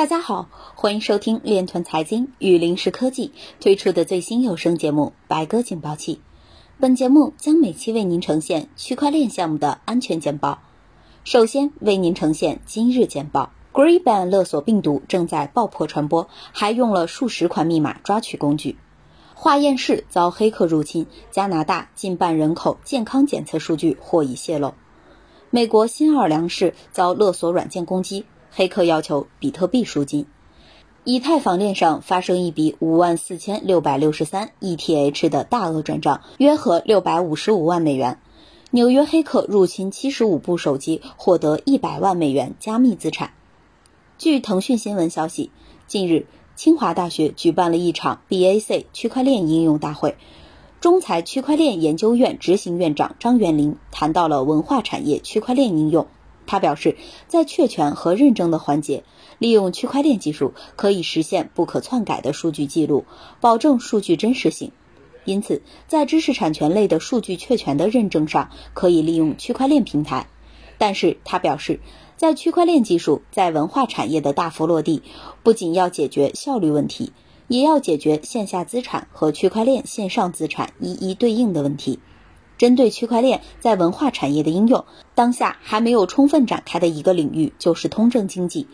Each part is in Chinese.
大家好，欢迎收听链团财经与临时科技推出的最新有声节目《白鸽警报器》。本节目将每期为您呈现区块链项目的安全简报。首先为您呈现今日简报：Greenban 勒索病毒正在爆破传播，还用了数十款密码抓取工具。化验室遭黑客入侵，加拿大近半人口健康检测数据或已泄露。美国新奥尔良市遭勒索软件攻击。黑客要求比特币赎金，以太坊链上发生一笔五万四千六百六十三 ETH 的大额转账，约合六百五十五万美元。纽约黑客入侵七十五部手机，获得一百万美元加密资产。据腾讯新闻消息，近日清华大学举办了一场 BAC 区块链应用大会，中财区块链研究院执行院长张元林谈到了文化产业区块链应用。他表示，在确权和认证的环节，利用区块链技术可以实现不可篡改的数据记录，保证数据真实性。因此，在知识产权类的数据确权的认证上，可以利用区块链平台。但是，他表示，在区块链技术在文化产业的大幅落地，不仅要解决效率问题，也要解决线下资产和区块链线上资产一一对应的问题。针对区块链在文化产业的应用，当下还没有充分展开的一个领域就是通证经济，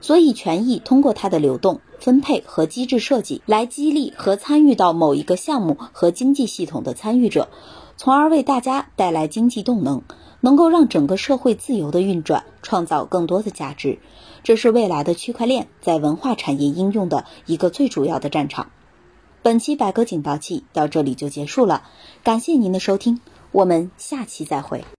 所以权益通过它的流动、分配和机制设计来激励和参与到某一个项目和经济系统的参与者，从而为大家带来经济动能，能够让整个社会自由的运转，创造更多的价值。这是未来的区块链在文化产业应用的一个最主要的战场。本期百科警报器到这里就结束了，感谢您的收听。我们下期再会。